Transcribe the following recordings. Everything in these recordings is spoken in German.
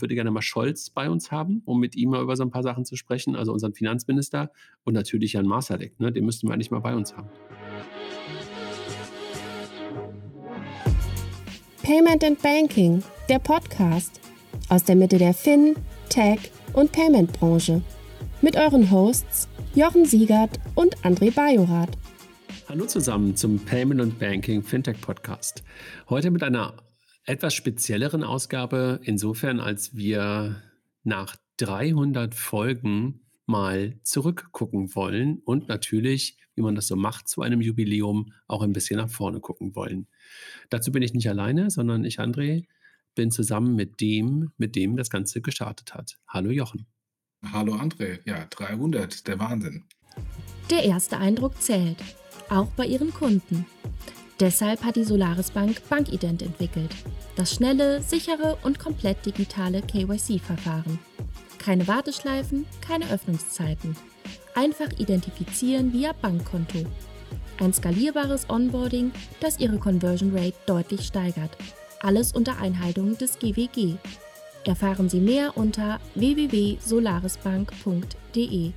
würde gerne mal Scholz bei uns haben, um mit ihm mal über so ein paar Sachen zu sprechen, also unseren Finanzminister und natürlich Jan Masalek, ne? den müssten wir eigentlich mal bei uns haben. Payment and Banking, der Podcast aus der Mitte der Fin, Tech und Payment Branche mit euren Hosts Jochen Siegert und André Bajorath. Hallo zusammen zum Payment and Banking Fintech Podcast. Heute mit einer etwas spezielleren Ausgabe insofern, als wir nach 300 Folgen mal zurückgucken wollen und natürlich, wie man das so macht, zu einem Jubiläum auch ein bisschen nach vorne gucken wollen. Dazu bin ich nicht alleine, sondern ich, André, bin zusammen mit dem, mit dem das Ganze gestartet hat. Hallo Jochen. Hallo André, ja, 300, der Wahnsinn. Der erste Eindruck zählt, auch bei ihren Kunden. Deshalb hat die Solaris Bank Bankident entwickelt. Das schnelle, sichere und komplett digitale KYC-Verfahren. Keine Warteschleifen, keine Öffnungszeiten. Einfach identifizieren via Bankkonto. Ein skalierbares Onboarding, das Ihre Conversion Rate deutlich steigert. Alles unter Einhaltung des GWG. Erfahren Sie mehr unter www.solarisbank.de.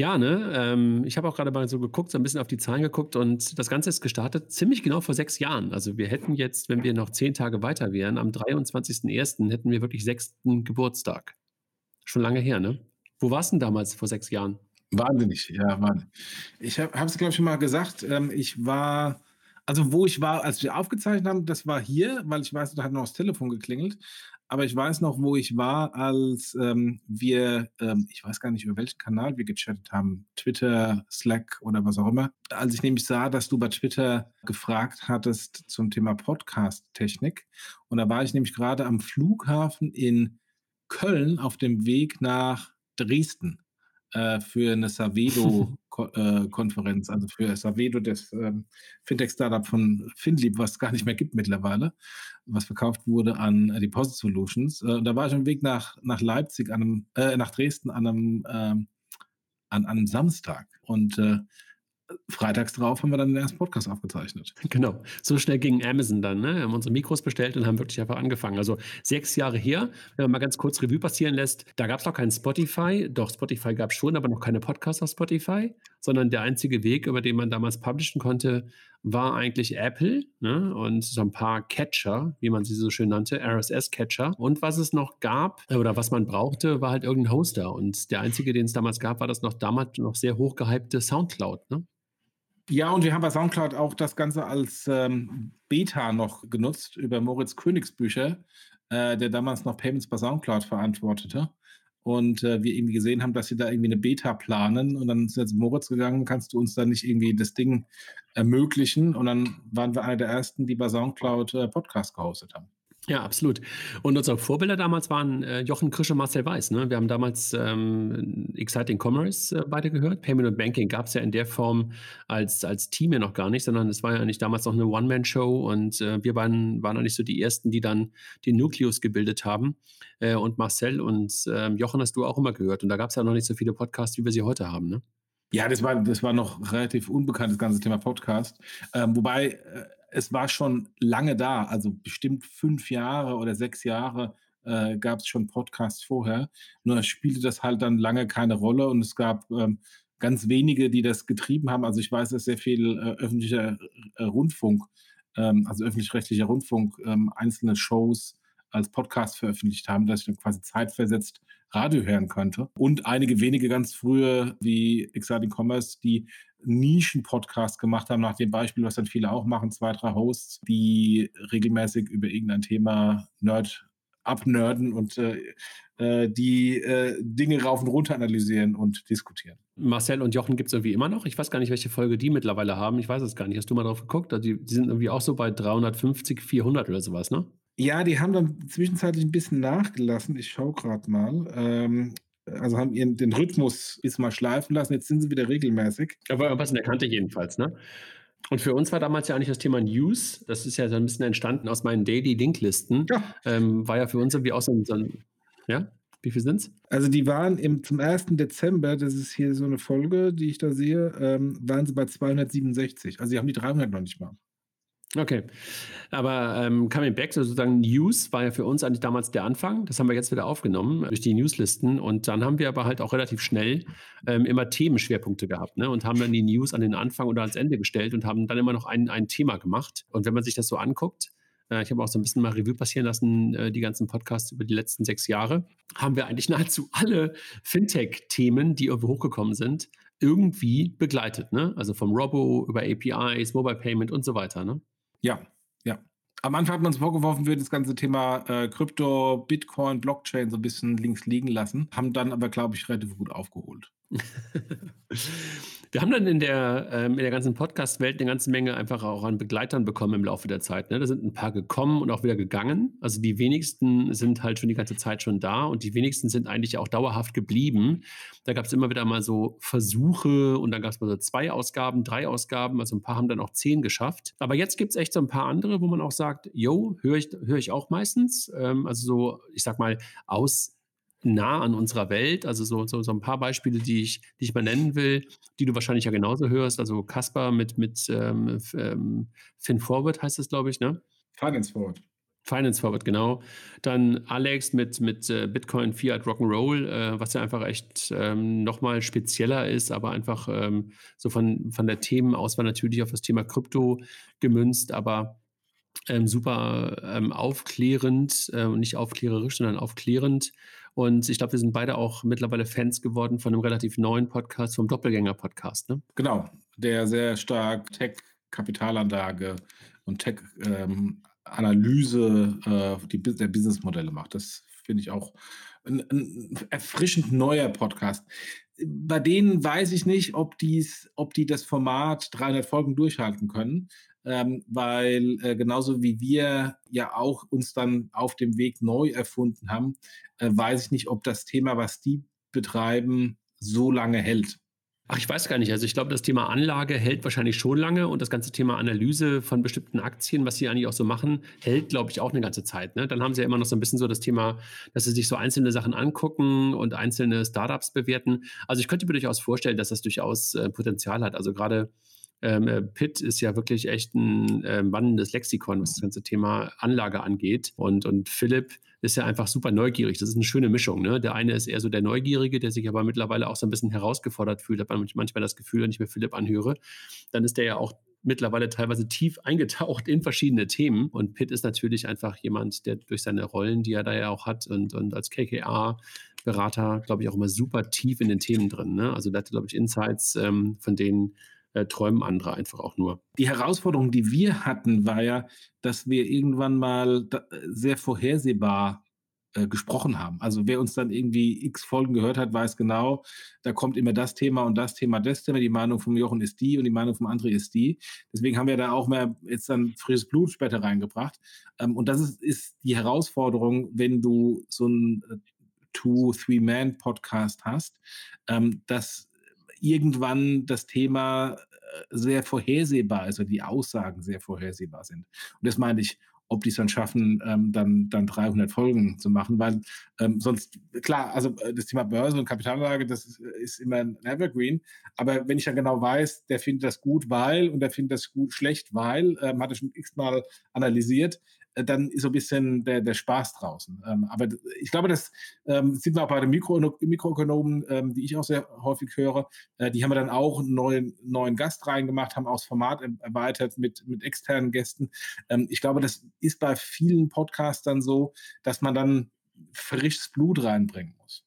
Ja, ne? Ähm, ich habe auch gerade mal so geguckt, so ein bisschen auf die Zahlen geguckt und das Ganze ist gestartet ziemlich genau vor sechs Jahren. Also wir hätten jetzt, wenn wir noch zehn Tage weiter wären, am 23.01. hätten wir wirklich sechsten Geburtstag. Schon lange her, ne? Wo warst du denn damals vor sechs Jahren? Wahnsinnig, ja, wahnsinnig. Ich habe es, glaube ich, schon mal gesagt. Ähm, ich war, also wo ich war, als wir aufgezeichnet haben, das war hier, weil ich weiß, da hat noch das Telefon geklingelt aber ich weiß noch, wo ich war, als ähm, wir, ähm, ich weiß gar nicht, über welchen Kanal wir gechattet haben, Twitter, Slack oder was auch immer. Als ich nämlich sah, dass du bei Twitter gefragt hattest zum Thema Podcast-Technik. Und da war ich nämlich gerade am Flughafen in Köln auf dem Weg nach Dresden äh, für eine Savedo-Konferenz, äh, also für Savedo, das ähm, Fintech-Startup von Finlieb, was es gar nicht mehr gibt mittlerweile, was verkauft wurde an äh, Deposit Solutions. Äh, da war ich am Weg nach, nach Leipzig, an einem, äh, nach Dresden an einem, ähm, an, an einem Samstag. Und äh, freitags drauf haben wir dann den ersten Podcast aufgezeichnet. Genau. So schnell ging Amazon dann. Ne? Wir haben unsere Mikros bestellt und haben wirklich einfach angefangen. Also sechs Jahre her, wenn man mal ganz kurz Revue passieren lässt, da gab es noch keinen Spotify. Doch, Spotify gab es schon, aber noch keine Podcasts auf Spotify, sondern der einzige Weg, über den man damals publishen konnte, war eigentlich Apple ne? und so ein paar Catcher, wie man sie so schön nannte, RSS-Catcher. Und was es noch gab oder was man brauchte, war halt irgendein Hoster. Und der einzige, den es damals gab, war das noch damals noch sehr hochgehypte Soundcloud. Ne? Ja, und wir haben bei Soundcloud auch das Ganze als ähm, Beta noch genutzt über Moritz Königsbücher, äh, der damals noch Payments bei Soundcloud verantwortete. Und äh, wir irgendwie gesehen haben, dass sie da irgendwie eine Beta planen. Und dann ist jetzt Moritz gegangen, kannst du uns da nicht irgendwie das Ding ermöglichen? Und dann waren wir einer der ersten, die bei Soundcloud äh, Podcast gehostet haben. Ja, absolut. Und unsere Vorbilder damals waren äh, Jochen Krisch und Marcel Weiß. Ne? Wir haben damals ähm, Exciting Commerce äh, beide gehört. Payment und Banking gab es ja in der Form als, als Team ja noch gar nicht, sondern es war ja nicht damals noch eine One-Man-Show und äh, wir waren, waren eigentlich so die Ersten, die dann den Nukleus gebildet haben. Äh, und Marcel und ähm, Jochen hast du auch immer gehört. Und da gab es ja noch nicht so viele Podcasts, wie wir sie heute haben. Ne? Ja, das war, das war noch relativ unbekannt, das ganze Thema Podcast. Ähm, wobei äh, es war schon lange da, also bestimmt fünf Jahre oder sechs Jahre äh, gab es schon Podcasts vorher. Nur spielte das halt dann lange keine Rolle und es gab ähm, ganz wenige, die das getrieben haben. Also ich weiß, dass sehr viel äh, öffentlicher äh, Rundfunk, ähm, also öffentlich-rechtlicher Rundfunk, ähm, einzelne Shows als Podcast veröffentlicht haben, dass ich dann quasi zeitversetzt Radio hören könnte. Und einige wenige ganz frühe, wie Exciting Commerce, die Nischen-Podcasts gemacht haben, nach dem Beispiel, was dann viele auch machen, zwei, drei Hosts, die regelmäßig über irgendein Thema Nerd abnörden und äh, äh, die äh, Dinge rauf und runter analysieren und diskutieren. Marcel und Jochen gibt es irgendwie immer noch. Ich weiß gar nicht, welche Folge die mittlerweile haben. Ich weiß es gar nicht. Hast du mal drauf geguckt? Also die, die sind irgendwie auch so bei 350, 400 oder sowas, ne? Ja, die haben dann zwischenzeitlich ein bisschen nachgelassen. Ich schaue gerade mal. Ähm, also haben ihren den Rhythmus ist mal schleifen lassen. Jetzt sind sie wieder regelmäßig. Aber was in der Kante jedenfalls, ne? Und für uns war damals ja eigentlich das Thema News, das ist ja so ein bisschen entstanden aus meinen Daily Linklisten. Ja. Ähm, war ja für uns irgendwie auch so ein, so ein ja? Wie viel sind es? Also die waren im, zum 1. Dezember, das ist hier so eine Folge, die ich da sehe, ähm, waren sie bei 267. Also die haben die 300 noch nicht mal. Okay. Aber ähm, coming back, sozusagen News war ja für uns eigentlich damals der Anfang. Das haben wir jetzt wieder aufgenommen durch die Newslisten. Und dann haben wir aber halt auch relativ schnell ähm, immer Themenschwerpunkte gehabt ne? und haben dann die News an den Anfang oder ans Ende gestellt und haben dann immer noch ein, ein Thema gemacht. Und wenn man sich das so anguckt, äh, ich habe auch so ein bisschen mal Revue passieren lassen, äh, die ganzen Podcasts über die letzten sechs Jahre, haben wir eigentlich nahezu alle Fintech-Themen, die irgendwo hochgekommen sind, irgendwie begleitet. Ne? Also vom Robo über APIs, Mobile Payment und so weiter. Ne? Ja, ja. Am Anfang hat man uns vorgeworfen, wir das ganze Thema äh, Krypto, Bitcoin, Blockchain so ein bisschen links liegen lassen, haben dann aber, glaube ich, relativ gut aufgeholt. Wir haben dann in der, ähm, in der ganzen Podcast-Welt eine ganze Menge einfach auch an Begleitern bekommen im Laufe der Zeit. Ne? Da sind ein paar gekommen und auch wieder gegangen. Also die wenigsten sind halt schon die ganze Zeit schon da und die wenigsten sind eigentlich auch dauerhaft geblieben. Da gab es immer wieder mal so Versuche und dann gab es mal so zwei Ausgaben, drei Ausgaben. Also ein paar haben dann auch zehn geschafft. Aber jetzt gibt es echt so ein paar andere, wo man auch sagt, yo, höre ich, hör ich auch meistens. Ähm, also so, ich sag mal, aus nah an unserer Welt. Also so, so, so ein paar Beispiele, die ich, die ich mal nennen will, die du wahrscheinlich ja genauso hörst. Also Casper mit, mit ähm, ähm, Finn Forward heißt es, glaube ich, ne? Finance Forward. Finance Forward, genau. Dann Alex mit, mit äh, Bitcoin, Fiat, Rock'n'Roll, äh, was ja einfach echt ähm, nochmal spezieller ist, aber einfach ähm, so von, von der Themenauswahl natürlich auf das Thema Krypto gemünzt, aber ähm, super ähm, aufklärend, äh, nicht aufklärerisch, sondern aufklärend. Und ich glaube, wir sind beide auch mittlerweile Fans geworden von einem relativ neuen Podcast, vom Doppelgänger-Podcast. Ne? Genau, der sehr stark Tech-Kapitalanlage und Tech-Analyse ähm, äh, der Businessmodelle macht. Das finde ich auch ein, ein, erfrischend neuer Podcast. Bei denen weiß ich nicht, ob, dies, ob die das Format 300 Folgen durchhalten können ähm, weil äh, genauso wie wir ja auch uns dann auf dem Weg neu erfunden haben, äh, weiß ich nicht, ob das Thema, was die betreiben, so lange hält. Ach, ich weiß gar nicht. Also ich glaube, das Thema Anlage hält wahrscheinlich schon lange und das ganze Thema Analyse von bestimmten Aktien, was sie eigentlich auch so machen, hält, glaube ich, auch eine ganze Zeit. Ne? Dann haben sie ja immer noch so ein bisschen so das Thema, dass sie sich so einzelne Sachen angucken und einzelne Startups bewerten. Also ich könnte mir durchaus vorstellen, dass das durchaus äh, Potenzial hat. Also gerade ähm, äh, Pitt ist ja wirklich echt ein äh, wandelndes Lexikon, was das ganze Thema Anlage angeht. Und, und Philipp ist ja einfach super neugierig. Das ist eine schöne Mischung. Ne? Der eine ist eher so der Neugierige, der sich aber mittlerweile auch so ein bisschen herausgefordert fühlt. Hat man manchmal das Gefühl, wenn ich mir Philipp anhöre. Dann ist der ja auch mittlerweile teilweise tief eingetaucht in verschiedene Themen. Und Pitt ist natürlich einfach jemand, der durch seine Rollen, die er da ja auch hat und, und als KKA-Berater, glaube ich, auch immer super tief in den Themen drin. Ne? Also der hat, glaube ich, Insights, ähm, von denen äh, träumen andere einfach auch nur. Die Herausforderung, die wir hatten, war ja, dass wir irgendwann mal sehr vorhersehbar äh, gesprochen haben. Also wer uns dann irgendwie x Folgen gehört hat, weiß genau, da kommt immer das Thema und das Thema, das Thema. Die Meinung vom Jochen ist die und die Meinung vom André ist die. Deswegen haben wir da auch mehr jetzt dann frisches Blut später reingebracht. Ähm, und das ist, ist die Herausforderung, wenn du so ein äh, Two, Three-Man-Podcast hast, ähm, dass irgendwann das Thema äh, sehr vorhersehbar ist oder die Aussagen sehr vorhersehbar sind. Und das meine ich, ob die es dann schaffen, ähm, dann, dann 300 Folgen zu machen, weil ähm, sonst, klar, also äh, das Thema Börse und Kapitalanlage, das ist, äh, ist, immer ein Evergreen, aber wenn ich dann genau weiß, der findet das gut, weil und der findet das gut schlecht, weil, ähm, hat er schon x-mal analysiert, äh, dann ist so ein bisschen der, der Spaß draußen. Ähm, aber ich glaube, das ähm, sind wir auch bei den Mikro Mikroökonomen, ähm, die ich auch sehr häufig höre. Äh, die haben wir dann auch einen neuen, neuen Gast reingemacht, haben auch das Format erweitert mit, mit externen Gästen. Ähm, ich glaube, das ist bei vielen Podcastern so, dass man dann frisches Blut reinbringen muss.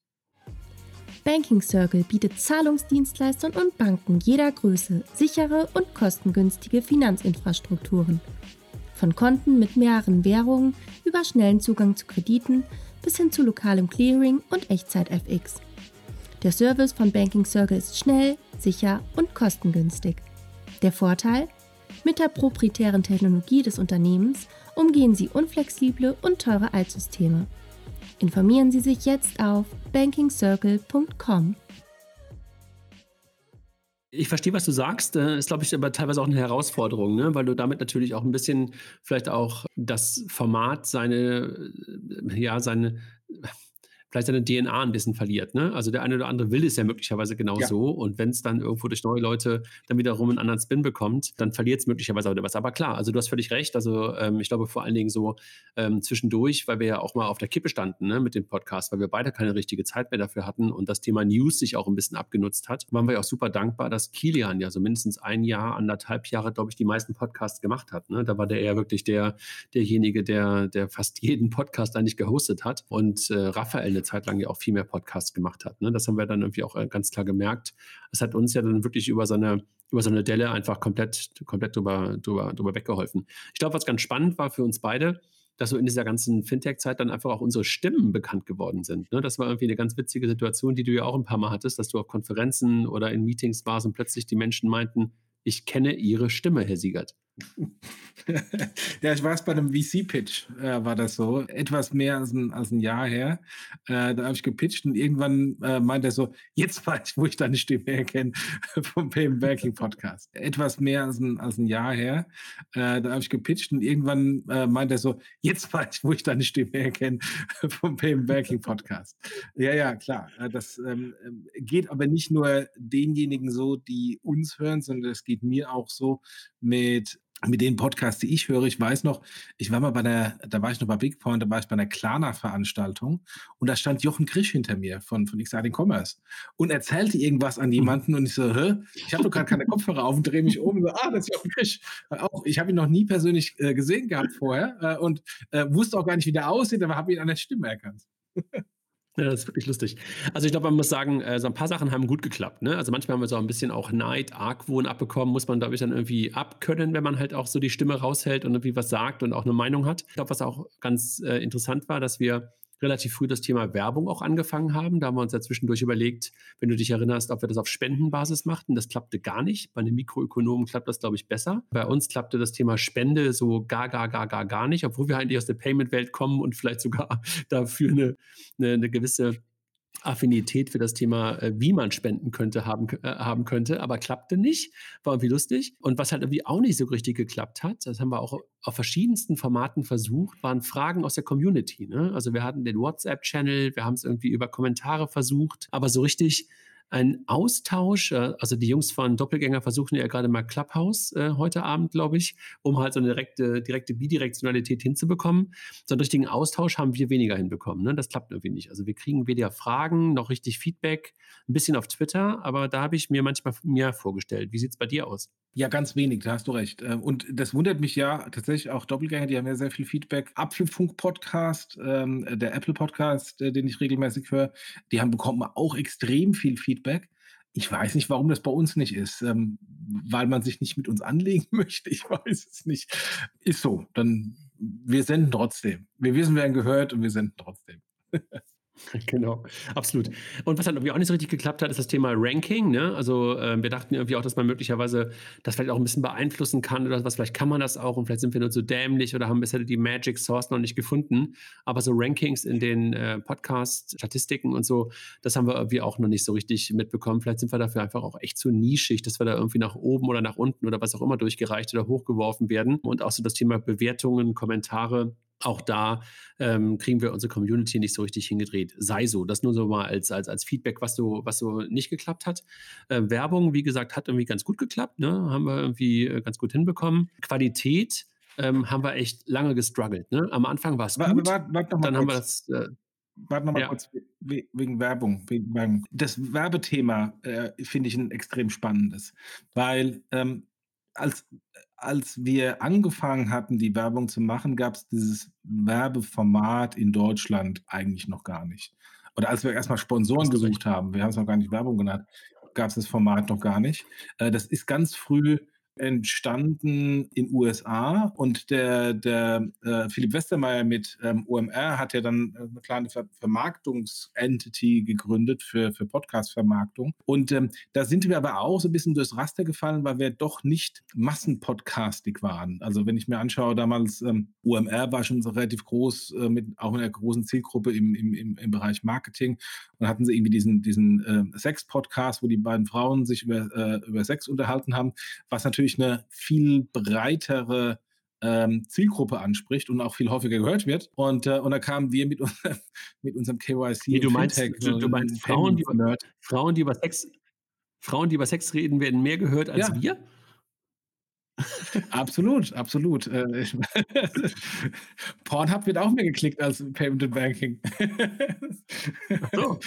Banking Circle bietet Zahlungsdienstleistern und Banken jeder Größe sichere und kostengünstige Finanzinfrastrukturen. Von Konten mit mehreren Währungen über schnellen Zugang zu Krediten bis hin zu lokalem Clearing und Echtzeit-FX. Der Service von Banking Circle ist schnell, sicher und kostengünstig. Der Vorteil? Mit der proprietären Technologie des Unternehmens umgehen Sie unflexible und teure Altsysteme. Informieren Sie sich jetzt auf bankingcircle.com. Ich verstehe, was du sagst. Äh, ist, glaube ich, aber teilweise auch eine Herausforderung, ne? weil du damit natürlich auch ein bisschen vielleicht auch das Format, seine, äh, ja, seine, vielleicht seine DNA ein bisschen verliert. Ne? Also der eine oder andere will es ja möglicherweise genau ja. so. Und wenn es dann irgendwo durch neue Leute dann wiederum einen anderen Spin bekommt, dann verliert es möglicherweise auch was. Aber klar, also du hast völlig recht. Also ähm, ich glaube vor allen Dingen so ähm, zwischendurch, weil wir ja auch mal auf der Kippe standen ne, mit dem Podcast, weil wir beide keine richtige Zeit mehr dafür hatten und das Thema News sich auch ein bisschen abgenutzt hat, waren wir ja auch super dankbar, dass Kilian ja so mindestens ein Jahr, anderthalb Jahre, glaube ich, die meisten Podcasts gemacht hat. Ne? Da war der eher wirklich der, derjenige, der, der fast jeden Podcast eigentlich gehostet hat und äh, Raphael Zeit lang ja auch viel mehr Podcasts gemacht hat. Ne? Das haben wir dann irgendwie auch äh, ganz klar gemerkt. Es hat uns ja dann wirklich über seine über so eine Delle einfach komplett, komplett drüber, drüber, drüber weggeholfen. Ich glaube, was ganz spannend war für uns beide, dass so in dieser ganzen Fintech-Zeit dann einfach auch unsere Stimmen bekannt geworden sind. Ne? Das war irgendwie eine ganz witzige Situation, die du ja auch ein paar Mal hattest, dass du auf Konferenzen oder in Meetings warst und plötzlich die Menschen meinten, ich kenne Ihre Stimme, Herr Siegert. ja, ich weiß, bei einem VC-Pitch äh, war das so, etwas mehr als ein, als ein Jahr her. Äh, da habe ich gepitcht und irgendwann äh, meint er so, jetzt weiß ich, wo ich deine Stimme erkenne vom Payment Banking Podcast. Etwas mehr als ein, als ein Jahr her. Äh, da habe ich gepitcht und irgendwann äh, meint er so, jetzt weiß ich, wo ich deine Stimme erkenne vom Payment Banking Podcast. Ja, ja, klar. Äh, das ähm, geht aber nicht nur denjenigen so, die uns hören, sondern es geht mir auch so mit mit den Podcasts, die ich höre, ich weiß noch, ich war mal bei der, da war ich noch bei Big Point, da war ich bei einer Klarna-Veranstaltung und da stand Jochen Krisch hinter mir von, von Exciting Commerce und erzählte irgendwas an jemanden und ich so, hä? Ich habe doch gerade keine Kopfhörer auf und drehe mich um und so, ah, das ist Jochen Krisch. Auch, ich habe ihn noch nie persönlich äh, gesehen gehabt vorher äh, und äh, wusste auch gar nicht, wie der aussieht, aber habe ihn an der Stimme erkannt. Ja, das ist wirklich lustig. Also ich glaube, man muss sagen, äh, so ein paar Sachen haben gut geklappt. Ne? Also manchmal haben wir so ein bisschen auch Neid, Argwohn abbekommen, muss man, glaube ich, dann irgendwie abkönnen, wenn man halt auch so die Stimme raushält und irgendwie was sagt und auch eine Meinung hat. Ich glaube, was auch ganz äh, interessant war, dass wir relativ früh das Thema Werbung auch angefangen haben. Da haben wir uns ja zwischendurch überlegt, wenn du dich erinnerst, ob wir das auf Spendenbasis machten. Das klappte gar nicht. Bei einem Mikroökonomen klappt das, glaube ich, besser. Bei uns klappte das Thema Spende so gar, gar, gar, gar, gar nicht, obwohl wir eigentlich aus der Payment-Welt kommen und vielleicht sogar dafür eine, eine, eine gewisse Affinität für das Thema, äh, wie man spenden könnte, haben, äh, haben könnte, aber klappte nicht. War irgendwie lustig. Und was halt irgendwie auch nicht so richtig geklappt hat, das haben wir auch auf verschiedensten Formaten versucht, waren Fragen aus der Community. Ne? Also wir hatten den WhatsApp-Channel, wir haben es irgendwie über Kommentare versucht, aber so richtig ein Austausch. Äh, also die Jungs von Doppelgänger versuchen ja gerade mal Clubhouse äh, heute Abend, glaube ich, um halt so eine direkte, direkte Bidirektionalität hinzubekommen. So einen richtigen Austausch haben wir weniger hinbekommen. Ne? Das klappt irgendwie nicht. Also wir kriegen weder Fragen noch richtig Feedback. Ein bisschen auf Twitter, aber da habe ich mir manchmal mehr vorgestellt. Wie sieht es bei dir aus? Ja, ganz wenig, da hast du recht. Ähm, und das wundert mich ja tatsächlich auch Doppelgänger, die haben ja sehr viel Feedback. Apfelfunk-Podcast, ähm, der Apple-Podcast, äh, den ich regelmäßig höre, die haben bekommen auch extrem viel Feedback. Ich weiß nicht, warum das bei uns nicht ist. Ähm, weil man sich nicht mit uns anlegen möchte. Ich weiß es nicht. Ist so. Dann wir senden trotzdem. Wir wissen, wer ihn gehört und wir senden trotzdem. Genau, absolut. Und was dann irgendwie auch nicht so richtig geklappt hat, ist das Thema Ranking. Ne? Also äh, wir dachten irgendwie auch, dass man möglicherweise das vielleicht auch ein bisschen beeinflussen kann oder was. Vielleicht kann man das auch und vielleicht sind wir nur so dämlich oder haben bisher die Magic Source noch nicht gefunden. Aber so Rankings in den äh, Podcast-Statistiken und so, das haben wir irgendwie auch noch nicht so richtig mitbekommen. Vielleicht sind wir dafür einfach auch echt zu nischig, dass wir da irgendwie nach oben oder nach unten oder was auch immer durchgereicht oder hochgeworfen werden. Und auch so das Thema Bewertungen, Kommentare auch da ähm, kriegen wir unsere Community nicht so richtig hingedreht. Sei so. Das nur so mal als, als, als Feedback, was so, was so nicht geklappt hat. Äh, Werbung, wie gesagt, hat irgendwie ganz gut geklappt. Ne? Haben wir irgendwie äh, ganz gut hinbekommen. Qualität ähm, haben wir echt lange gestruggelt. Ne? Am Anfang war es gut. Warte, warte, dann haben wir das. Äh, Warte nochmal ja. kurz wegen Werbung, wegen Werbung. Das Werbethema äh, finde ich ein extrem spannendes, weil ähm, als als wir angefangen hatten, die Werbung zu machen, gab es dieses Werbeformat in Deutschland eigentlich noch gar nicht. Oder als wir erstmal Sponsoren gesucht haben, wir haben es noch gar nicht Werbung genannt, gab es das Format noch gar nicht. Äh, das ist ganz früh entstanden in USA und der, der äh, Philipp Westermeier mit ähm, OMR hat ja dann äh, eine kleine Ver Vermarktungsentity gegründet für, für Podcast-Vermarktung. Und ähm, da sind wir aber auch so ein bisschen durchs Raster gefallen, weil wir doch nicht massenpodcastig waren. Also wenn ich mir anschaue, damals ähm, OMR war schon so relativ groß, äh, mit auch in einer großen Zielgruppe im, im, im, im Bereich Marketing und hatten sie irgendwie diesen, diesen äh, Sex-Podcast, wo die beiden Frauen sich über, äh, über Sex unterhalten haben, was natürlich natürlich eine viel breitere ähm, Zielgruppe anspricht und auch viel häufiger gehört wird. Und, äh, und da kamen wir mit, mit unserem KYC. Nee, du meinst, du, du meinst Frauen, die, Frauen, die über Sex, Frauen, die über Sex reden, werden mehr gehört als ja. wir? absolut, absolut. Äh, Pornhub wird auch mehr geklickt als Payment and Banking. so.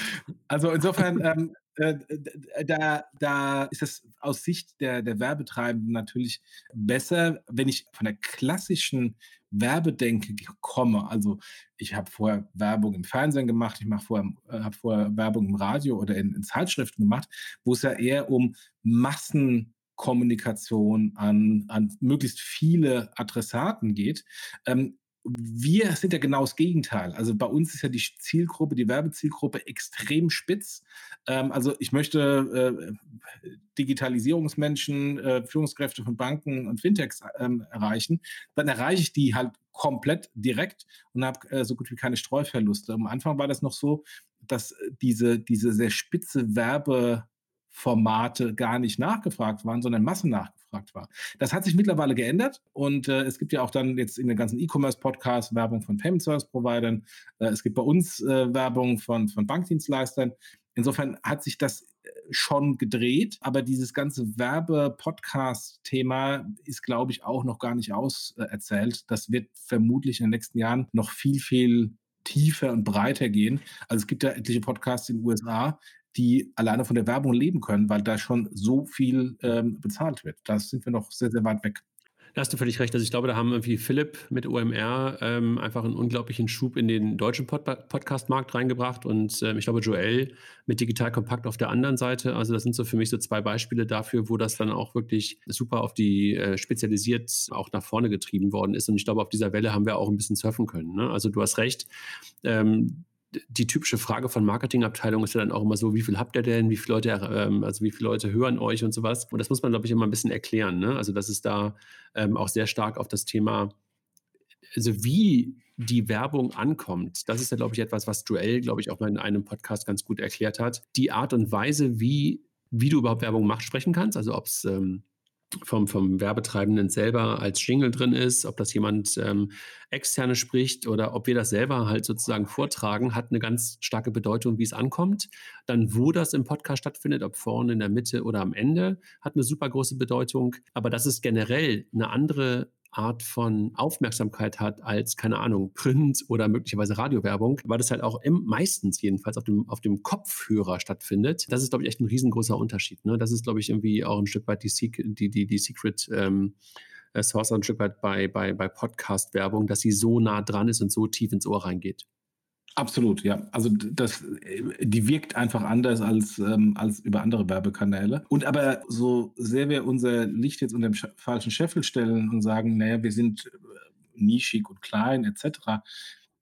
Also insofern, ähm, äh, da, da ist es aus Sicht der, der Werbetreibenden natürlich besser, wenn ich von der klassischen Werbedenke komme. Also ich habe vorher Werbung im Fernsehen gemacht, ich vorher, äh, habe vorher Werbung im Radio oder in, in Zeitschriften gemacht, wo es ja eher um Massen Kommunikation an, an möglichst viele Adressaten geht. Ähm, wir sind ja genau das Gegenteil. Also bei uns ist ja die Zielgruppe, die Werbezielgruppe extrem spitz. Ähm, also ich möchte äh, Digitalisierungsmenschen, äh, Führungskräfte von Banken und Fintechs ähm, erreichen. Dann erreiche ich die halt komplett direkt und habe äh, so gut wie keine Streuverluste. Am Anfang war das noch so, dass diese, diese sehr spitze Werbe Formate gar nicht nachgefragt waren, sondern Massen nachgefragt war. Das hat sich mittlerweile geändert und äh, es gibt ja auch dann jetzt in den ganzen E-Commerce-Podcasts Werbung von Payment Service Providern. Äh, es gibt bei uns äh, Werbung von, von Bankdienstleistern. Insofern hat sich das äh, schon gedreht, aber dieses ganze Werbe-Podcast-Thema ist, glaube ich, auch noch gar nicht auserzählt. Das wird vermutlich in den nächsten Jahren noch viel, viel tiefer und breiter gehen. Also es gibt ja etliche Podcasts in den USA, die alleine von der Werbung leben können, weil da schon so viel ähm, bezahlt wird. Da sind wir noch sehr, sehr weit weg. Da hast du völlig recht. Also ich glaube, da haben irgendwie Philipp mit OMR ähm, einfach einen unglaublichen Schub in den deutschen Pod Podcast-Markt reingebracht und ähm, ich glaube Joel mit Digital Kompakt auf der anderen Seite. Also das sind so für mich so zwei Beispiele dafür, wo das dann auch wirklich super auf die äh, spezialisiert auch nach vorne getrieben worden ist. Und ich glaube, auf dieser Welle haben wir auch ein bisschen surfen können. Ne? Also du hast recht. Ähm, die typische Frage von Marketingabteilungen ist ja dann auch immer so, wie viel habt ihr denn, wie viele Leute, ähm, also wie viele Leute hören euch und sowas. Und das muss man, glaube ich, immer ein bisschen erklären. Ne? Also das ist da ähm, auch sehr stark auf das Thema, also wie die Werbung ankommt. Das ist ja, glaube ich, etwas, was Joel, glaube ich, auch mal in einem Podcast ganz gut erklärt hat. Die Art und Weise, wie, wie du überhaupt Werbung machst, sprechen kannst. Also ob es ähm, vom, vom Werbetreibenden selber als Jingle drin ist, ob das jemand ähm, externe spricht oder ob wir das selber halt sozusagen vortragen, hat eine ganz starke Bedeutung, wie es ankommt. Dann, wo das im Podcast stattfindet, ob vorne, in der Mitte oder am Ende, hat eine super große Bedeutung. Aber das ist generell eine andere Art von Aufmerksamkeit hat als, keine Ahnung, Print oder möglicherweise Radiowerbung, weil das halt auch im, meistens jedenfalls auf dem, auf dem Kopfhörer stattfindet. Das ist, glaube ich, echt ein riesengroßer Unterschied. Ne? Das ist, glaube ich, irgendwie auch ein Stück weit die, die, die, die Secret ähm, äh, Source ein Stück weit bei, bei, bei Podcast-Werbung, dass sie so nah dran ist und so tief ins Ohr reingeht. Absolut, ja. Also das, die wirkt einfach anders als, ähm, als über andere Werbekanäle. Und aber so sehr wir unser Licht jetzt unter dem falschen Scheffel stellen und sagen, naja, wir sind äh, nischig und klein etc.,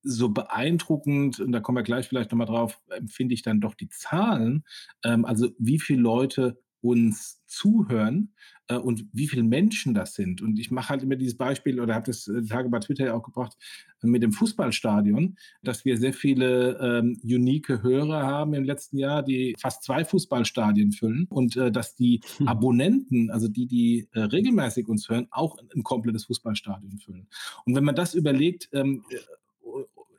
so beeindruckend, und da kommen wir gleich vielleicht nochmal drauf, empfinde ich dann doch die Zahlen, ähm, also wie viele Leute uns zuhören äh, und wie viele Menschen das sind. Und ich mache halt immer dieses Beispiel oder habe das äh, Tage bei Twitter ja auch gebracht äh, mit dem Fußballstadion, dass wir sehr viele ähm, unique Hörer haben im letzten Jahr, die fast zwei Fußballstadien füllen und äh, dass die hm. Abonnenten, also die, die äh, regelmäßig uns hören, auch ein komplettes Fußballstadion füllen. Und wenn man das überlegt, ähm, äh,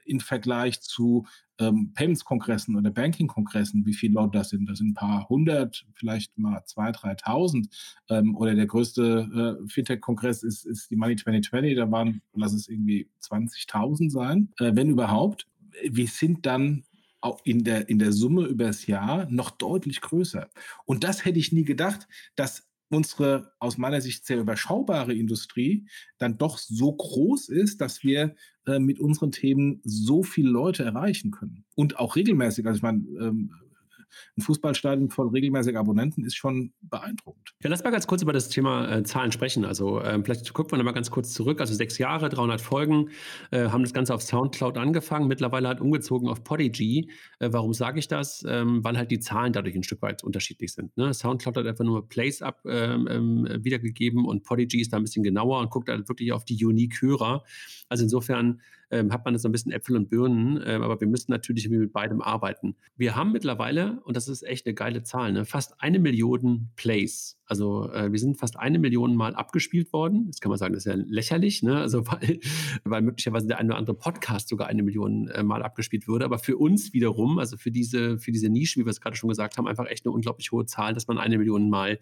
im Vergleich zu ähm, Payments-Kongressen oder Banking-Kongressen, wie viele Leute das sind. Das sind ein paar hundert, vielleicht mal zwei, dreitausend. Ähm, oder der größte äh, Fintech-Kongress ist, ist die Money 2020, da waren, lass es irgendwie 20.000 sein, äh, wenn überhaupt. Wir sind dann auch in der, in der Summe übers Jahr noch deutlich größer. Und das hätte ich nie gedacht, dass unsere aus meiner Sicht sehr überschaubare Industrie dann doch so groß ist, dass wir äh, mit unseren Themen so viele Leute erreichen können. Und auch regelmäßig. Also ich meine, ähm, ein Fußballstadion voll regelmäßiger Abonnenten ist schon beeindruckend. Ja, lass mal ganz kurz über das Thema äh, Zahlen sprechen. Also ähm, vielleicht gucken wir nochmal ganz kurz zurück. Also sechs Jahre, 300 Folgen, äh, haben das Ganze auf Soundcloud angefangen, mittlerweile halt umgezogen auf Podigy. Äh, warum sage ich das? Ähm, weil halt die Zahlen dadurch ein Stück weit unterschiedlich sind. Ne? Soundcloud hat einfach nur Plays up ähm, ähm wiedergegeben und Podigy ist da ein bisschen genauer und guckt halt wirklich auf die Unique-Hörer. Also insofern ähm, hat man so ein bisschen Äpfel und Birnen, äh, aber wir müssen natürlich mit beidem arbeiten. Wir haben mittlerweile, und das ist echt eine geile Zahl, ne, fast eine Million Plays. Also äh, wir sind fast eine Million Mal abgespielt worden. Jetzt kann man sagen, das ist ja lächerlich, ne? also weil, weil möglicherweise der eine oder andere Podcast sogar eine Million äh, Mal abgespielt würde. Aber für uns wiederum, also für diese, für diese Nische, wie wir es gerade schon gesagt haben, einfach echt eine unglaublich hohe Zahl, dass man eine Million Mal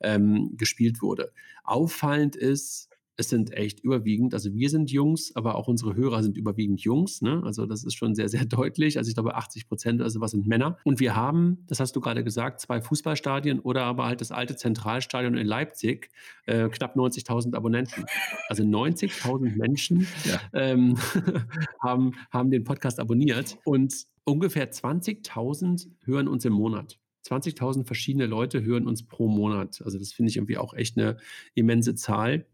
ähm, gespielt wurde. Auffallend ist, es sind echt überwiegend, also wir sind Jungs, aber auch unsere Hörer sind überwiegend Jungs. Ne? Also das ist schon sehr, sehr deutlich. Also ich glaube, 80 Prozent also was sind Männer. Und wir haben, das hast du gerade gesagt, zwei Fußballstadien oder aber halt das alte Zentralstadion in Leipzig, äh, knapp 90.000 Abonnenten. Also 90.000 Menschen ja. ähm, haben, haben den Podcast abonniert und ungefähr 20.000 hören uns im Monat. 20.000 verschiedene Leute hören uns pro Monat. Also das finde ich irgendwie auch echt eine immense Zahl.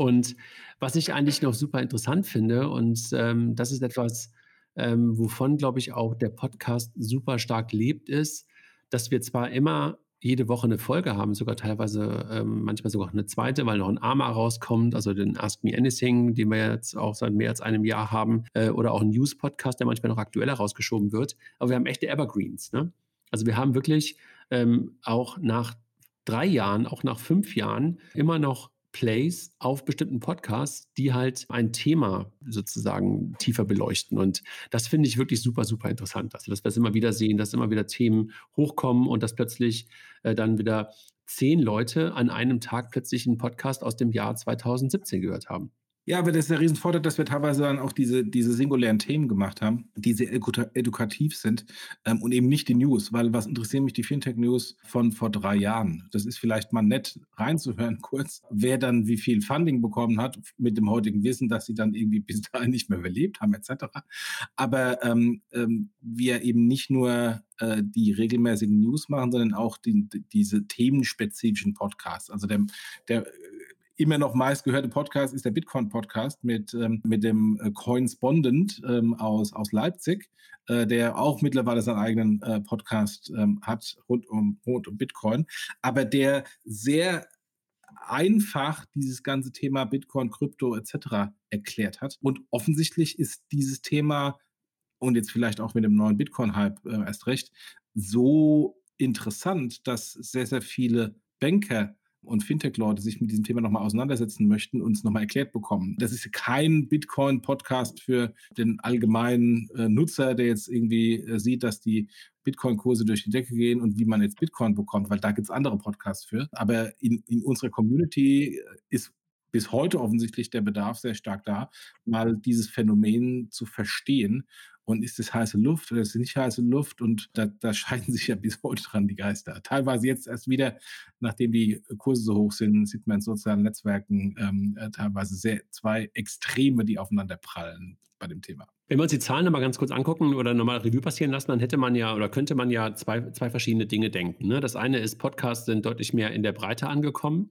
Und was ich eigentlich noch super interessant finde, und ähm, das ist etwas, ähm, wovon, glaube ich, auch der Podcast super stark lebt, ist, dass wir zwar immer jede Woche eine Folge haben, sogar teilweise ähm, manchmal sogar eine zweite, weil noch ein AMA rauskommt, also den Ask Me Anything, den wir jetzt auch seit mehr als einem Jahr haben, äh, oder auch ein News-Podcast, der manchmal noch aktueller rausgeschoben wird. Aber wir haben echte Evergreens. Ne? Also wir haben wirklich ähm, auch nach drei Jahren, auch nach fünf Jahren immer noch Plays auf bestimmten Podcasts, die halt ein Thema sozusagen tiefer beleuchten. Und das finde ich wirklich super, super interessant. Also, dass wir es immer wieder sehen, dass immer wieder Themen hochkommen und dass plötzlich äh, dann wieder zehn Leute an einem Tag plötzlich einen Podcast aus dem Jahr 2017 gehört haben. Ja, aber das ist der Riesenvorteil, dass wir teilweise dann auch diese, diese singulären Themen gemacht haben, die sehr edukativ sind ähm, und eben nicht die News, weil was interessieren mich die Fintech-News von vor drei Jahren? Das ist vielleicht mal nett reinzuhören kurz, wer dann wie viel Funding bekommen hat mit dem heutigen Wissen, dass sie dann irgendwie bis dahin nicht mehr überlebt haben etc. Aber ähm, ähm, wir eben nicht nur äh, die regelmäßigen News machen, sondern auch die, diese themenspezifischen Podcasts. Also der, der immer noch meistgehörte Podcast ist der Bitcoin-Podcast mit, ähm, mit dem äh, Coinspondent ähm, aus, aus Leipzig, äh, der auch mittlerweile seinen eigenen äh, Podcast ähm, hat rund um, rund um Bitcoin, aber der sehr einfach dieses ganze Thema Bitcoin, Krypto etc. erklärt hat. Und offensichtlich ist dieses Thema und jetzt vielleicht auch mit dem neuen Bitcoin-Hype äh, erst recht so interessant, dass sehr, sehr viele Banker und Fintech-Leute sich mit diesem Thema nochmal auseinandersetzen möchten und es nochmal erklärt bekommen. Das ist kein Bitcoin-Podcast für den allgemeinen äh, Nutzer, der jetzt irgendwie äh, sieht, dass die Bitcoin-Kurse durch die Decke gehen und wie man jetzt Bitcoin bekommt, weil da gibt es andere Podcasts für. Aber in, in unserer Community äh, ist bis heute offensichtlich der Bedarf sehr stark da, mal dieses Phänomen zu verstehen und ist es heiße Luft oder ist es nicht heiße Luft? Und da, da scheiden sich ja bis heute dran die Geister. Teilweise jetzt erst wieder, nachdem die Kurse so hoch sind, sieht man in sozialen Netzwerken ähm, äh, teilweise sehr zwei Extreme, die aufeinander prallen bei dem Thema. Wenn wir uns die Zahlen nochmal ganz kurz angucken oder nochmal Revue passieren lassen, dann hätte man ja oder könnte man ja zwei, zwei verschiedene Dinge denken. Ne? Das eine ist, Podcasts sind deutlich mehr in der Breite angekommen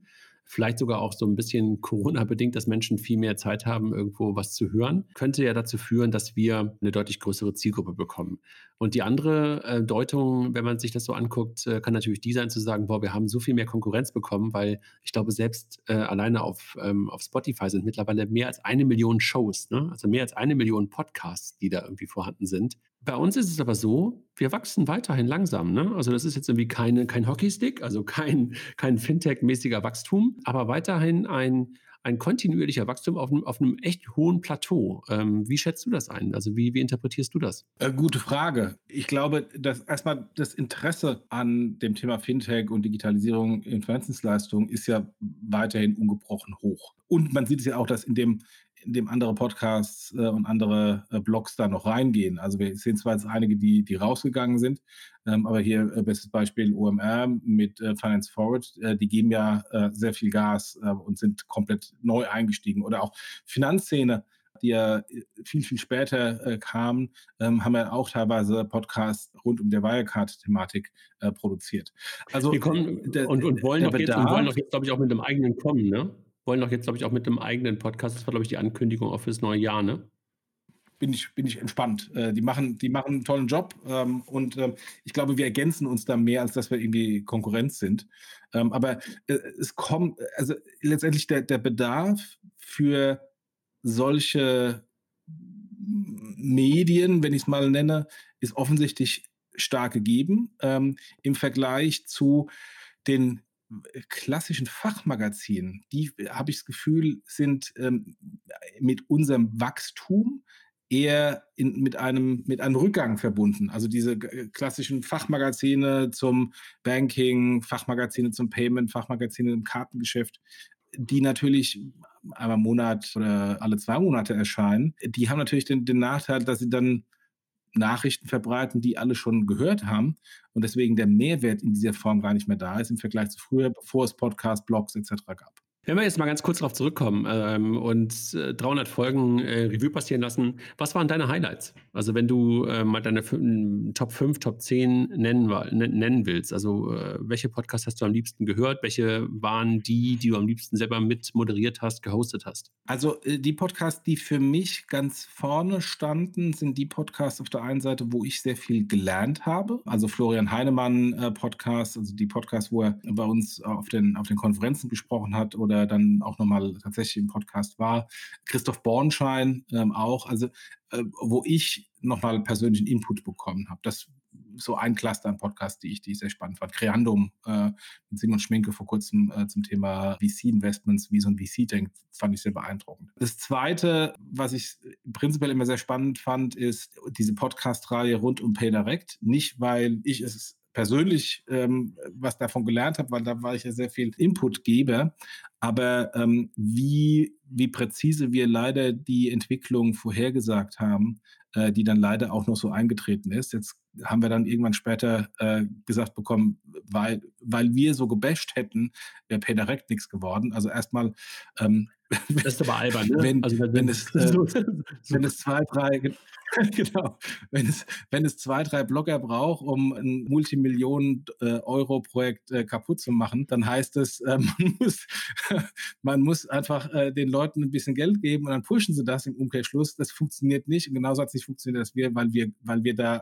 vielleicht sogar auch so ein bisschen Corona-bedingt, dass Menschen viel mehr Zeit haben, irgendwo was zu hören, könnte ja dazu führen, dass wir eine deutlich größere Zielgruppe bekommen. Und die andere äh, Deutung, wenn man sich das so anguckt, äh, kann natürlich die sein, zu sagen, boah, wir haben so viel mehr Konkurrenz bekommen, weil ich glaube, selbst äh, alleine auf, ähm, auf Spotify sind mittlerweile mehr als eine Million Shows, ne? also mehr als eine Million Podcasts, die da irgendwie vorhanden sind. Bei uns ist es aber so, wir wachsen weiterhin langsam. Ne? Also das ist jetzt irgendwie keine, kein Hockeystick, also kein, kein Fintech-mäßiger Wachstum, aber weiterhin ein, ein kontinuierlicher Wachstum auf einem, auf einem echt hohen Plateau. Ähm, wie schätzt du das ein? Also wie, wie interpretierst du das? Äh, gute Frage. Ich glaube, dass erstmal das Interesse an dem Thema Fintech und Digitalisierung in Finanzdienstleistungen ist ja weiterhin ungebrochen hoch. Und man sieht es ja auch, dass in dem in dem andere Podcasts äh, und andere äh, Blogs da noch reingehen. Also wir sehen zwar jetzt einige, die, die rausgegangen sind, ähm, aber hier äh, bestes Beispiel OMR mit äh, Finance Forward, äh, die geben ja äh, sehr viel Gas und sind komplett neu eingestiegen. Oder auch Finanzszene, die ja viel, viel später kamen, ähm, haben ja auch teilweise Podcasts rund um der Wirecard-Thematik produziert. Also kommen, der, und, und wollen doch jetzt, jetzt, glaube ich, auch mit einem eigenen kommen, ne? Wollen doch jetzt, glaube ich, auch mit einem eigenen Podcast, das war, glaube ich, die Ankündigung auch fürs neue Jahr, ne? Bin ich, bin ich entspannt. Äh, die, machen, die machen einen tollen Job ähm, und ähm, ich glaube, wir ergänzen uns da mehr, als dass wir irgendwie Konkurrenz sind. Ähm, aber äh, es kommt, also letztendlich der, der Bedarf für solche Medien, wenn ich es mal nenne, ist offensichtlich stark gegeben ähm, im Vergleich zu den klassischen Fachmagazinen, die habe ich das Gefühl, sind ähm, mit unserem Wachstum eher in, mit, einem, mit einem Rückgang verbunden. Also diese klassischen Fachmagazine zum Banking, Fachmagazine zum Payment, Fachmagazine im Kartengeschäft, die natürlich einmal im Monat oder alle zwei Monate erscheinen, die haben natürlich den, den Nachteil, dass sie dann Nachrichten verbreiten, die alle schon gehört haben und deswegen der Mehrwert in dieser Form gar nicht mehr da ist im Vergleich zu früher, bevor es Podcast, Blogs etc. gab. Wenn wir jetzt mal ganz kurz darauf zurückkommen ähm, und äh, 300 Folgen äh, Revue passieren lassen, was waren deine Highlights? Also wenn du äh, mal deine Top 5, Top 10 nennen, nennen willst, also äh, welche Podcasts hast du am liebsten gehört? Welche waren die, die du am liebsten selber mit moderiert hast, gehostet hast? Also äh, die Podcasts, die für mich ganz vorne standen, sind die Podcasts auf der einen Seite, wo ich sehr viel gelernt habe. Also Florian Heinemann äh, Podcast, also die Podcasts, wo er bei uns auf den, auf den Konferenzen gesprochen hat oder der dann auch nochmal tatsächlich im Podcast war. Christoph Bornschein ähm, auch, also äh, wo ich nochmal persönlichen Input bekommen habe. Das so ein Cluster an Podcasts, die ich, die ich sehr spannend fand. Creandum äh, mit Simon Schminke vor kurzem äh, zum Thema VC-Investments, wie so ein VC denkt, fand ich sehr beeindruckend. Das Zweite, was ich prinzipiell immer sehr spannend fand, ist diese Podcast-Reihe rund um PayDirect. Nicht, weil ich es persönlich ähm, was davon gelernt habe, weil da war ich ja sehr viel Inputgeber. Aber ähm, wie, wie präzise wir leider die Entwicklung vorhergesagt haben, äh, die dann leider auch noch so eingetreten ist. Jetzt haben wir dann irgendwann später äh, gesagt bekommen, weil, weil wir so gebasht hätten, wäre PayDirect nichts geworden. Also erstmal ähm, das ist aber albern, ne? Wenn, also, wenn, es, äh, wenn es zwei, drei, genau, wenn es, wenn es zwei, drei Blogger braucht, um ein Multimillionen-Euro-Projekt äh, kaputt zu machen, dann heißt es, äh, man, muss, man muss einfach äh, den Leuten ein bisschen Geld geben und dann pushen sie das im Umkehrschluss. Das funktioniert nicht und genauso hat es nicht funktioniert, dass wir, weil wir, weil wir da äh,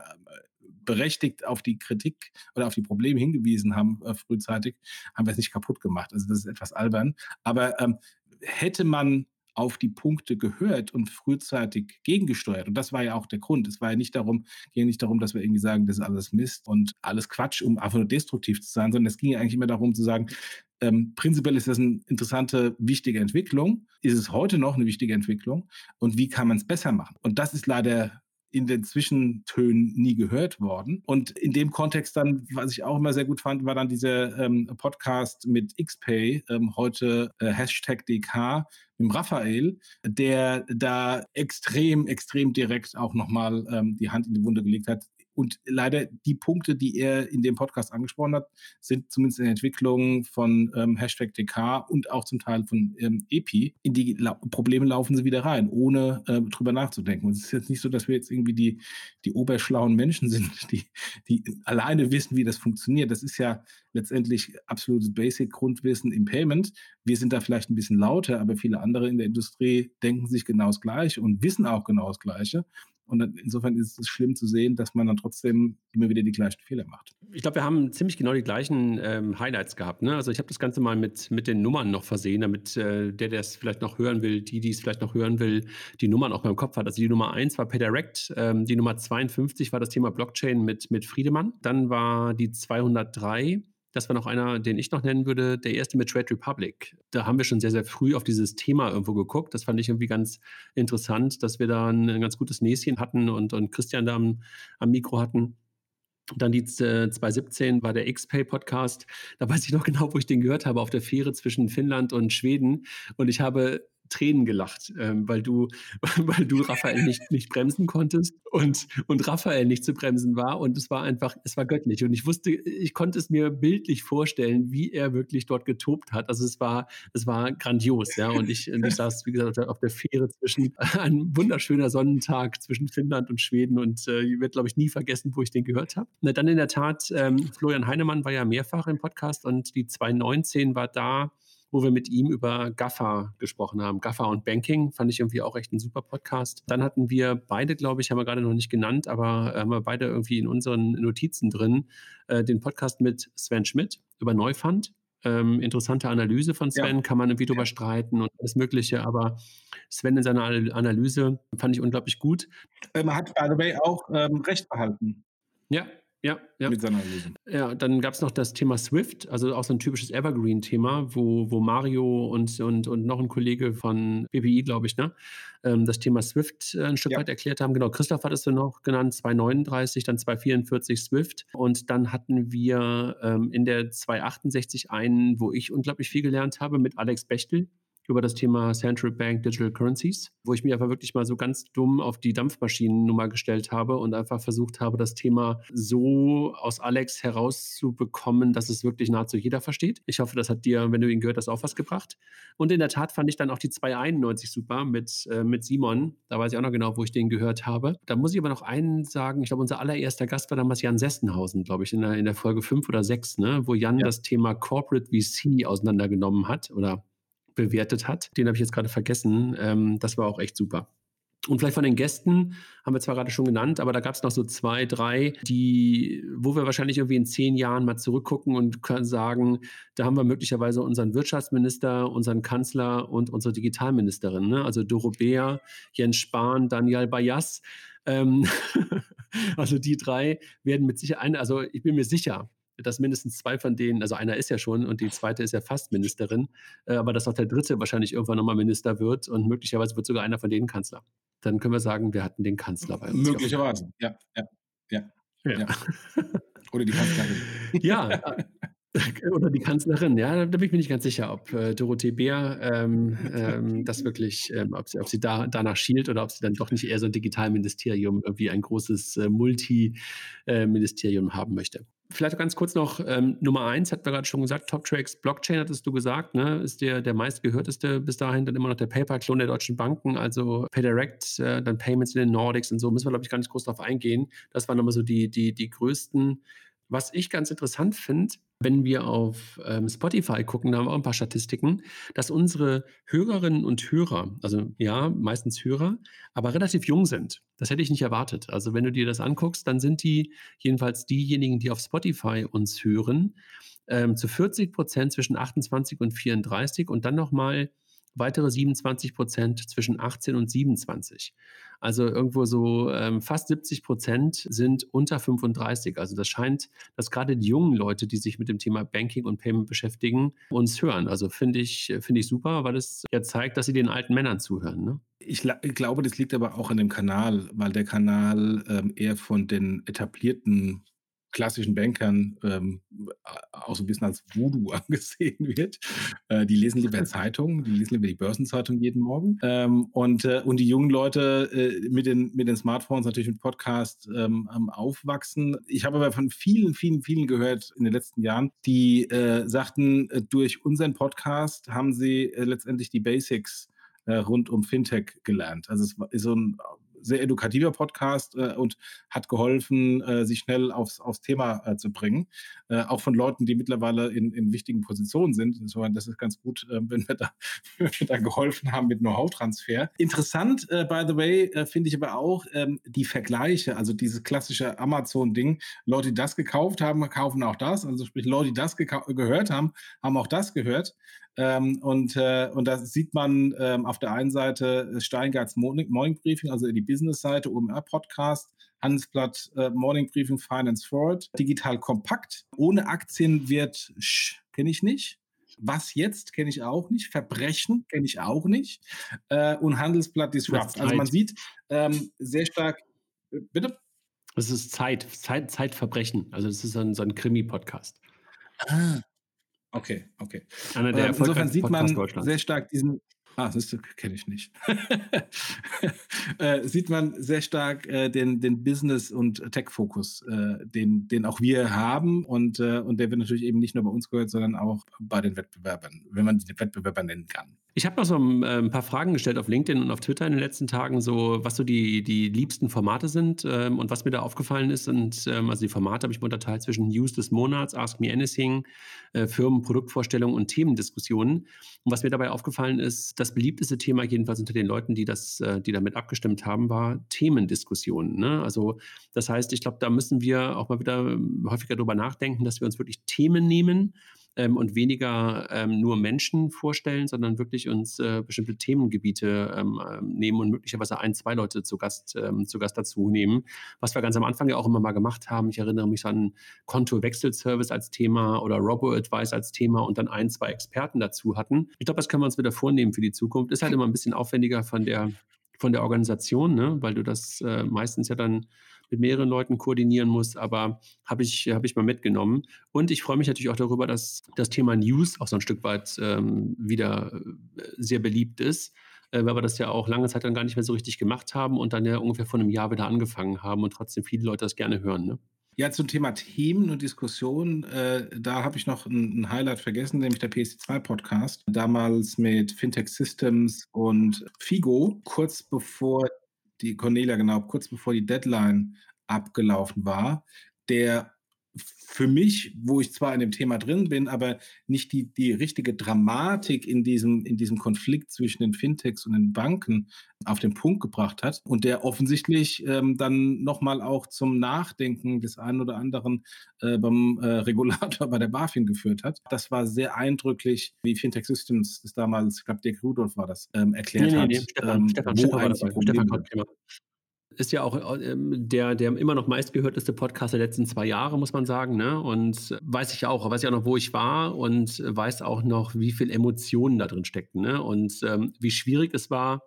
berechtigt auf die Kritik oder auf die Probleme hingewiesen haben äh, frühzeitig, haben wir es nicht kaputt gemacht. Also das ist etwas albern. Aber ähm, hätte man auf die Punkte gehört und frühzeitig gegengesteuert. Und das war ja auch der Grund. Es war ja nicht darum, ging nicht darum, dass wir irgendwie sagen, das ist alles Mist und alles Quatsch, um einfach nur destruktiv zu sein, sondern es ging ja eigentlich immer darum zu sagen, ähm, prinzipiell ist das eine interessante, wichtige Entwicklung. Ist es heute noch eine wichtige Entwicklung? Und wie kann man es besser machen? Und das ist leider in den Zwischentönen nie gehört worden. Und in dem Kontext dann, was ich auch immer sehr gut fand, war dann dieser ähm, Podcast mit XPay, ähm, heute äh, Hashtag DK, mit Raphael, der da extrem, extrem direkt auch nochmal ähm, die Hand in die Wunde gelegt hat. Und leider die Punkte, die er in dem Podcast angesprochen hat, sind zumindest in der Entwicklung von ähm, Hashtag DK und auch zum Teil von ähm, EPI. In die La Probleme laufen sie wieder rein, ohne äh, drüber nachzudenken. Und es ist jetzt nicht so, dass wir jetzt irgendwie die, die oberschlauen Menschen sind, die, die alleine wissen, wie das funktioniert. Das ist ja letztendlich absolutes Basic-Grundwissen im Payment. Wir sind da vielleicht ein bisschen lauter, aber viele andere in der Industrie denken sich genau das Gleiche und wissen auch genau das Gleiche. Und insofern ist es schlimm zu sehen, dass man dann trotzdem immer wieder die gleichen Fehler macht. Ich glaube, wir haben ziemlich genau die gleichen ähm, Highlights gehabt. Ne? Also ich habe das Ganze mal mit, mit den Nummern noch versehen, damit äh, der, der es vielleicht noch hören will, die, die es vielleicht noch hören will, die Nummern auch mal im Kopf hat. Also die Nummer 1 war PayDirect, ähm, die Nummer 52 war das Thema Blockchain mit, mit Friedemann. Dann war die 203 das war noch einer, den ich noch nennen würde, der erste mit Trade Republic. Da haben wir schon sehr, sehr früh auf dieses Thema irgendwo geguckt. Das fand ich irgendwie ganz interessant, dass wir da ein, ein ganz gutes Näschen hatten und, und Christian da am, am Mikro hatten. Dann die äh, 2017 war der X-Pay-Podcast. Da weiß ich noch genau, wo ich den gehört habe, auf der Fähre zwischen Finnland und Schweden. Und ich habe Tränen gelacht, ähm, weil du, weil du Raphael nicht, nicht bremsen konntest und, und Raphael nicht zu bremsen war. Und es war einfach, es war göttlich. Und ich wusste, ich konnte es mir bildlich vorstellen, wie er wirklich dort getobt hat. Also es war, es war grandios, ja. Und ich, ich saß, wie gesagt, auf der Fähre zwischen ein wunderschöner Sonnentag zwischen Finnland und Schweden und äh, ich werde, glaube ich, nie vergessen, wo ich den gehört habe. Dann in der Tat, ähm, Florian Heinemann war ja mehrfach im Podcast und die 2019 war da wo wir mit ihm über Gaffa gesprochen haben. Gaffa und Banking fand ich irgendwie auch echt ein super Podcast. Dann hatten wir beide, glaube ich, haben wir gerade noch nicht genannt, aber haben wir beide irgendwie in unseren Notizen drin, äh, den Podcast mit Sven Schmidt über Neufund. Ähm, interessante Analyse von Sven, Ja. kann man irgendwie drüber streiten und alles Mögliche, aber Sven in seiner Ana Analyse fand ich unglaublich gut. Ähm, er hat, by the way, auch, ähm, Recht behalten. Ja, ja, ja. Mit seiner Analyse. Ja, dann gab's noch das Thema Swift, also auch so 'n typisches Evergreen-Thema, wo wo Mario und und und noch 'n Kollege von BPI, glaube ich, ne, ähm, das Thema Swift, äh, 'n Stück Ja. weit erklärt haben. Genau, Christoph hattest du noch genannt, 239, dann 244 Swift und dann hatten wir, ähm, in der 268 einen, wo ich unglaublich viel gelernt habe mit Alex Bechtel über das Thema Central Bank Digital Currencies, wo ich mich einfach wirklich mal so ganz dumm auf die Dampfmaschinennummer gestellt habe und einfach versucht habe, das Thema so aus Alex herauszubekommen, dass es wirklich nahezu jeder versteht. Ich hoffe, das hat dir, wenn du ihn gehört hast, auch was gebracht. Und in der Tat fand ich dann auch die 291 super mit, äh, mit Simon. Da weiß ich auch noch genau, wo ich den gehört habe. Da muss ich aber noch einen sagen, ich glaube, unser allererster Gast war damals Jan Sessenhausen, glaube ich, in der, in der Folge 5 oder 6, ne, wo Jan Ja. das Thema Corporate VC auseinandergenommen hat oder bewertet hat. Den habe ich jetzt gerade vergessen. Ähm, das war auch echt super. Und vielleicht von den Gästen haben wir zwar gerade schon genannt, aber da gab es noch so zwei, drei, die, wo wir wahrscheinlich irgendwie in zehn Jahren mal zurückgucken und können sagen, da haben wir möglicherweise unseren Wirtschaftsminister, unseren Kanzler und unsere Digitalministerin, ne? also Doro Beer, Jens Spahn, Daniel Bayas. Ähm, also die drei werden mit Sicherheit, also ich bin mir sicher, dass mindestens zwei von denen, also einer ist ja schon und die zweite ist ja fast Ministerin, äh, aber dass auch der dritte wahrscheinlich irgendwann nochmal Minister wird und möglicherweise wird sogar einer von denen Kanzler. Dann können wir sagen, wir hatten den Kanzler bei uns. Möglicherweise, ja, ja, ja. Ja. ja. Oder die Kanzlerin. Ja, oder die Kanzlerin, ja, da bin ich mir nicht ganz sicher, ob äh, Dorothee Bär ähm, ähm, das wirklich, ähm, ob sie, ob sie da, danach schielt oder ob sie dann doch nicht eher so ein Digitalministerium, irgendwie ein großes äh, Multi-Ministerium haben möchte. Vielleicht ganz kurz noch, ähm, Nummer eins, hatten wir gerade schon gesagt, TopTrax Blockchain, hattest du gesagt, ne, ist der, der meistgehörteste bis dahin, dann immer noch der Paper-Klon der deutschen Banken, also PayDirect, äh, dann Payments in den Nordics und so, müssen wir, glaube ich, gar nicht groß drauf eingehen. Das waren nochmal so die, die, die größten. Was ich ganz interessant finde, wenn wir auf ähm, Spotify gucken, da haben wir auch ein paar Statistiken, dass unsere Hörerinnen und Hörer, also ja, meistens Hörer, aber relativ jung sind. Das hätte ich nicht erwartet. Also wenn du dir das anguckst, dann sind die jedenfalls diejenigen, die auf Spotify uns hören, ähm, zu 40 Prozent zwischen 28 und 34 und dann nochmal weitere 27 Prozent zwischen 18 und 27. Also irgendwo so ähm, fast 70 Prozent sind unter 35. Also das scheint, dass gerade die jungen Leute, die sich mit dem Thema Banking und Payment beschäftigen, uns hören. Also finde ich, finde ich super, weil es ja zeigt, dass sie den alten Männern zuhören. Ne? Ich, ich glaube, das liegt aber auch an dem Kanal, weil der Kanal ähm, eher von den etablierten klassischen Bankern ähm, auch so ein bisschen als Voodoo angesehen wird. Äh, die lesen lieber Zeitungen, die lesen lieber die Börsenzeitung jeden Morgen. Ähm, und, äh, und die jungen Leute äh, mit, den, mit den Smartphones natürlich mit Podcast ähm, Aufwachsen. Ich habe aber von vielen, vielen, vielen gehört in den letzten Jahren, die äh, sagten, äh, durch unseren Podcast haben sie äh, letztendlich die Basics rund um Fintech gelernt. Also es war- ist so ein sehr edukativer Podcast äh, und hat geholfen, äh, sich schnell aufs, aufs Thema äh, zu bringen. Äh, auch von Leuten, die mittlerweile in, in wichtigen Positionen sind. Das ist ganz gut, äh, wenn, wir da, wenn wir da geholfen haben mit Know-how-Transfer. Interessant, äh, by the way, äh, finde ich aber auch ähm, die Vergleiche, also dieses klassische Amazon-Ding. Leute, die das gekauft haben, kaufen auch das. Also sprich, Leute, die das gehört haben, haben auch das gehört. Ähm, und, äh, und da sieht man ähm, auf der einen Seite äh, Steingarts Morning, Morning Briefing, also die Business-Seite, OMR Podcast, Handelsblatt äh, Morning Briefing Finance Forward, digital kompakt. Ohne Aktien wird, kenne ich nicht. Was jetzt kenne ich auch nicht. Verbrechen kenne ich auch nicht. Äh, und Handelsblatt Disrupt. Also man sieht ähm, sehr stark. äh, Bitte? Das ist Zeit, Zeit, Zeitverbrechen. Also das ist so ein, so ein Krimi-Podcast. Ah. Okay, okay. Einer der Ähm, insofern sieht man sehr stark diesen. Ah, das kenne ich nicht. äh, sieht man sehr stark äh, den, den Business- und Tech-Fokus, äh, den, den auch wir haben und, äh, und der wird natürlich eben nicht nur bei uns gehört, sondern auch bei den Wettbewerbern, wenn man die Wettbewerber nennen kann. Ich habe noch so ein, äh, ein paar Fragen gestellt auf LinkedIn und auf Twitter in den letzten Tagen, so was so die, die liebsten Formate sind ähm, und was mir da aufgefallen ist. Und ähm, also die Formate habe ich unterteilt zwischen News des Monats, Ask Me Anything, äh, Firmen, Produktvorstellungen und Themendiskussionen. Und was mir dabei aufgefallen ist, das beliebteste Thema jedenfalls unter den Leuten, die das, äh, die damit abgestimmt haben, war Themendiskussionen. Ne? Also das heißt, ich glaube, da müssen wir auch mal wieder ähm, häufiger drüber nachdenken, dass wir uns wirklich Themen nehmen ähm, und weniger ähm, nur Menschen vorstellen, sondern wirklich uns äh, bestimmte Themengebiete ähm, ähm, nehmen und möglicherweise ein, zwei Leute zu Gast, ähm, zu Gast dazu nehmen. Was wir ganz am Anfang ja auch immer mal gemacht haben. Ich erinnere mich an Kontowechselservice als Thema oder Robo-Advice als Thema und dann ein, zwei Experten dazu hatten. Ich glaube, das können wir uns wieder vornehmen für die Zukunft. Ist halt immer ein bisschen aufwendiger von der, von der Organisation, ne? weil du das äh, meistens ja dann mit mehreren Leuten koordinieren muss, aber habe ich, hab ich mal mitgenommen. Und ich freue mich natürlich auch darüber, dass das Thema News auch so ein Stück weit ähm, wieder äh, sehr beliebt ist, äh, weil wir das ja auch lange Zeit dann gar nicht mehr so richtig gemacht haben und dann ja ungefähr vor einem Jahr wieder angefangen haben und trotzdem viele Leute das gerne hören. Ne? Ja, zum Thema Themen und Diskussionen, äh, da habe ich noch ein, ein, Highlight vergessen, nämlich der PSD2-Podcast, damals mit Fintech Systems und Figo, kurz bevor die Cornelia, genau, kurz bevor die Deadline abgelaufen war, der für mich, wo ich zwar in dem Thema drin bin, aber nicht die, die richtige Dramatik in diesem, in diesem Konflikt zwischen den Fintechs und den Banken auf den Punkt gebracht hat und der offensichtlich ähm, dann nochmal auch zum Nachdenken des einen oder anderen äh, beim äh, Regulator bei der BaFin geführt hat. Das war sehr eindrücklich, wie Fintech Systems das damals, ich glaube, Dirk Rudolph war das, ähm, erklärt nee, nee, nee, hat. Stefan, ähm, Stefan, Stefan war das. Stefan ist ja auch ähm, der, der immer noch meistgehörteste Podcast der letzten zwei Jahre, muss man sagen. Ne? Und weiß ich auch, weiß ja auch noch, wo ich war und weiß auch noch, wie viel Emotionen da drin steckten. Ne? Und ähm, wie schwierig es war,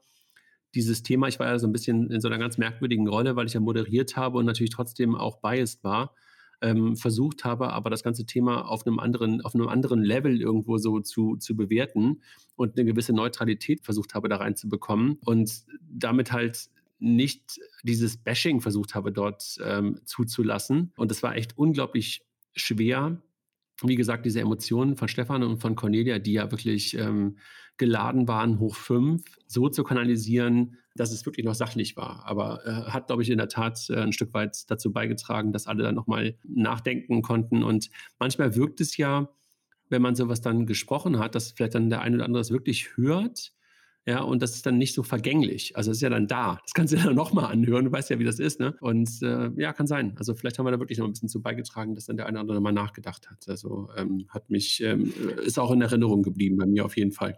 dieses Thema, ich war ja so ein bisschen in so einer ganz merkwürdigen Rolle, weil ich ja moderiert habe und natürlich trotzdem auch biased war. Ähm, versucht habe, aber das ganze Thema auf einem anderen, auf einem anderen Level irgendwo so zu, zu bewerten und eine gewisse Neutralität versucht habe, da reinzubekommen und damit halt nicht dieses Bashing versucht habe, dort ähm, zuzulassen. Und es war echt unglaublich schwer, wie gesagt, diese Emotionen von Stefan und von Cornelia, die ja wirklich ähm, geladen waren, hoch fünf, so zu kanalisieren, dass es wirklich noch sachlich war. Aber äh, hat, glaube ich, in der Tat äh, ein Stück weit dazu beigetragen, dass alle dann nochmal nachdenken konnten. Und manchmal wirkt es ja, wenn man sowas dann gesprochen hat, dass vielleicht dann der eine oder andere es wirklich hört ja, und das ist dann nicht so vergänglich. Also es ist ja dann da. Das kannst du dann nochmal anhören. Du weißt ja, wie das ist, ne? Und äh, ja, kann sein. Also vielleicht haben wir da wirklich noch ein bisschen zu beigetragen, dass dann der eine oder andere mal nachgedacht hat. Also ähm, hat mich, ähm, ist auch in Erinnerung geblieben bei mir auf jeden Fall.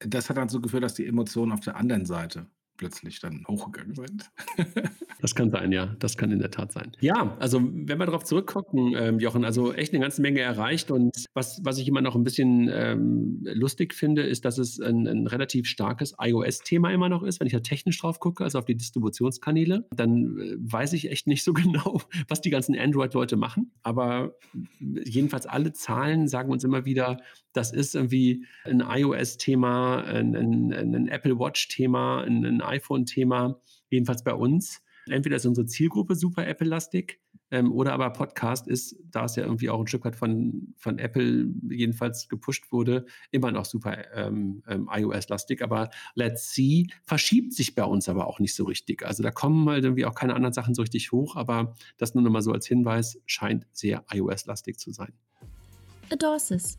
Das hat dann so geführt, dass die Emotionen auf der anderen Seite plötzlich dann hochgegangen sind. das kann sein, ja. Das kann in der Tat sein. Ja, also wenn wir darauf zurückgucken, ähm, Jochen, also echt eine ganze Menge erreicht. Und was, was ich immer noch ein bisschen ähm, lustig finde, ist, dass es ein, ein relativ starkes iOS-Thema immer noch ist. Wenn ich da technisch drauf gucke, also auf die Distributionskanäle, dann äh, weiß ich echt nicht so genau, was die ganzen Android-Leute machen. Aber jedenfalls alle Zahlen sagen uns immer wieder, das ist irgendwie ein iOS-Thema, ein, ein, ein, Apple Watch-Thema, ein, ein iPhone-Thema, jedenfalls bei uns. Entweder ist unsere Zielgruppe super Apple-lastig ähm, oder aber Podcast ist, da es ja irgendwie auch ein Stück weit von, von Apple jedenfalls gepusht wurde, immer noch super ähm, ähm, iOS-lastig. Aber Let's See verschiebt sich bei uns aber auch nicht so richtig. Also da kommen halt irgendwie auch keine anderen Sachen so richtig hoch, aber das nur noch mal so als Hinweis, scheint sehr iOS-lastig zu sein. Adorsis,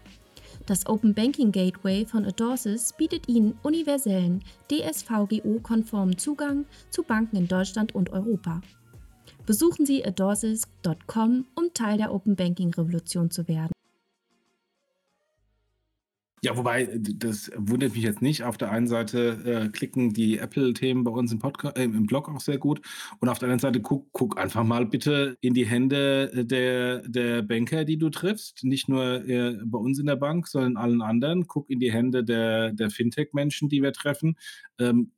das Open Banking Gateway von Adorsis bietet Ihnen universellen, DSVGO-konformen Zugang zu Banken in Deutschland und Europa. Besuchen Sie adorsis.com, um Teil der Open Banking Revolution zu werden. Ja, wobei, das wundert mich jetzt nicht. Auf der einen Seite äh, klicken die Apple-Themen bei uns im, Podcast, äh, im Blog auch sehr gut. Und auf der anderen Seite guck, guck einfach mal bitte in die Hände der, der Banker, die du triffst. Nicht nur äh, bei uns in der Bank, sondern allen anderen. Guck in die Hände der, der Fintech-Menschen, die wir treffen. Ähm,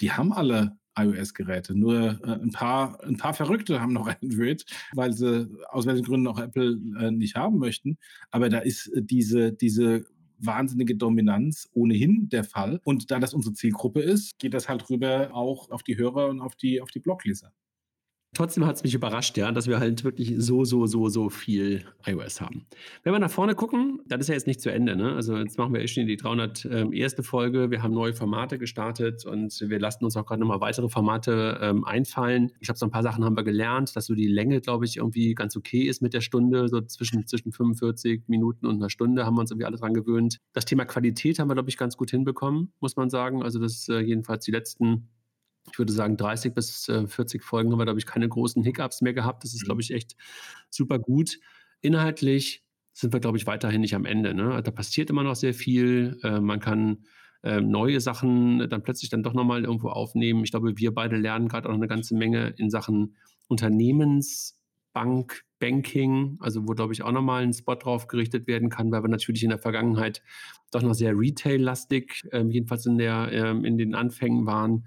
die haben alle iOS-Geräte. Nur äh, ein, paar, ein paar Verrückte haben noch Android, weil sie aus welchen Gründen auch Apple äh, nicht haben möchten. Aber da ist äh, diese, diese wahnsinnige Dominanz ohnehin der Fall. Und da das unsere Zielgruppe ist, geht das halt rüber auch auf die Hörer und auf die, auf die Blogleser. Trotzdem hat es mich überrascht, ja, dass wir halt wirklich so, so, so, so viel iOS haben. Wenn wir nach vorne gucken, dann ist ja jetzt nicht zu Ende. Ne? Also jetzt machen wir schon die 301. Ähm, Folge. Wir haben neue Formate gestartet und wir lassen uns auch gerade nochmal weitere Formate ähm, einfallen. Ich glaube, so ein paar Sachen haben wir gelernt, dass so die Länge, glaube ich, irgendwie ganz okay ist mit der Stunde. So zwischen, zwischen 45 Minuten und einer Stunde haben wir uns irgendwie alle dran gewöhnt. Das Thema Qualität haben wir, glaube ich, ganz gut hinbekommen, muss man sagen. Also das äh, jedenfalls die letzten ich würde sagen, 30 bis äh, 40 Folgen haben wir, glaube ich, keine großen Hiccups mehr gehabt. Das ist, glaube mhm. ich, echt super gut. Inhaltlich sind wir, glaube ich, weiterhin nicht am Ende. Ne? Da passiert immer noch sehr viel. Äh, man kann äh, neue Sachen dann plötzlich dann doch nochmal irgendwo aufnehmen. Ich glaube, wir beide lernen gerade auch eine ganze Menge in Sachen Unternehmensbank, Banking, also wo, glaube ich, auch nochmal ein Spot drauf gerichtet werden kann, weil wir natürlich in der Vergangenheit doch noch sehr Retail-lastig, äh, jedenfalls in, der, äh, in den Anfängen waren